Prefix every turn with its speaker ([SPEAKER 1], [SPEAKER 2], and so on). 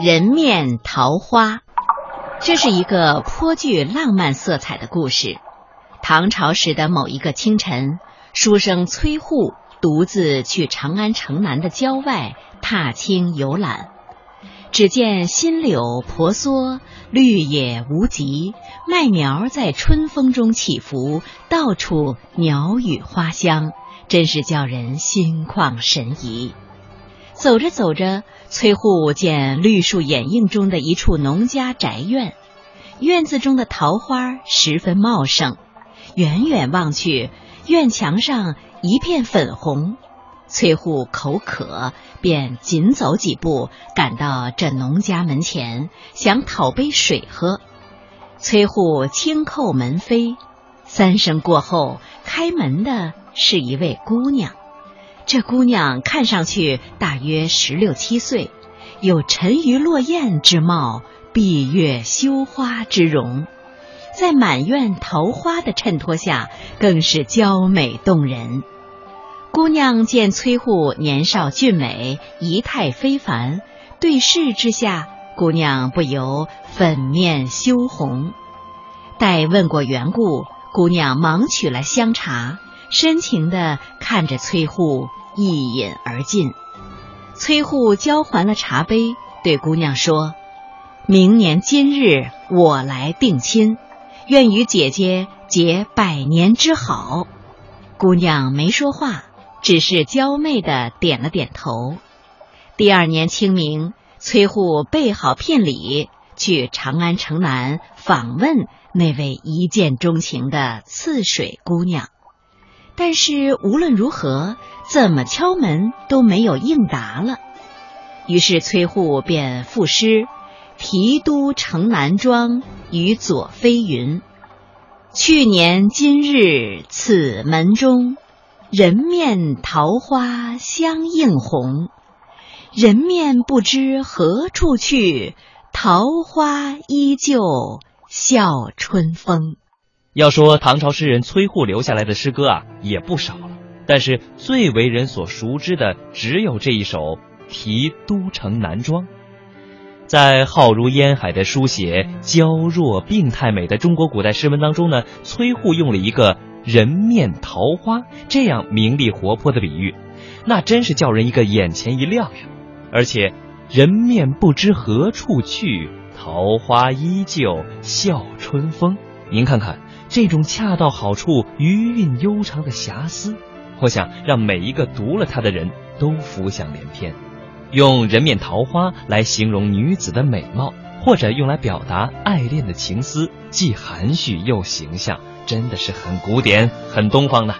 [SPEAKER 1] 人面桃花，这是一个颇具浪漫色彩的故事。唐朝时的某一个清晨，书生崔护独自去长安城南的郊外踏青游览，只见新柳婆娑，绿野无极，麦苗在春风中起伏，到处鸟语花香，真是叫人心旷神怡。走着走着，崔护见绿树掩映中的一处农家宅院，院子中的桃花十分茂盛，远远望去，院墙上一片粉红。崔护口渴，便紧走几步，赶到这农家门前，想讨杯水喝。崔护轻叩门扉，三声过后，开门的是一位姑娘。这姑娘看上去大约十六七岁，有沉鱼落雁之貌，闭月羞花之容，在满院桃花的衬托下，更是娇美动人。姑娘见崔护年少俊美，仪态非凡，对视之下，姑娘不由粉面羞红。待问过缘故，姑娘忙取来香茶，深情地看着崔护。一饮而尽，崔护交还了茶杯，对姑娘说：“明年今日我来定亲，愿与姐姐结百年之好。”姑娘没说话，只是娇媚的点了点头。第二年清明，崔护备好聘礼，去长安城南访问那位一见钟情的刺水姑娘。但是无论如何，怎么敲门都没有应答了。于是崔护便赋诗：“提督城南庄，与左飞云。去年今日此门中，人面桃花相映红。人面不知何处去，桃花依旧笑春风。”
[SPEAKER 2] 要说唐朝诗人崔护留下来的诗歌啊，也不少了，但是最为人所熟知的只有这一首《题都城南庄》。在浩如烟海的书写娇弱病态美的中国古代诗文当中呢，崔护用了一个“人面桃花”这样明丽活泼的比喻，那真是叫人一个眼前一亮呀！而且“人面不知何处去，桃花依旧笑春风”，您看看。这种恰到好处、余韵悠长的遐思，我想让每一个读了它的人都浮想联翩。用人面桃花来形容女子的美貌，或者用来表达爱恋的情思，既含蓄又形象，真的是很古典、很东方呢。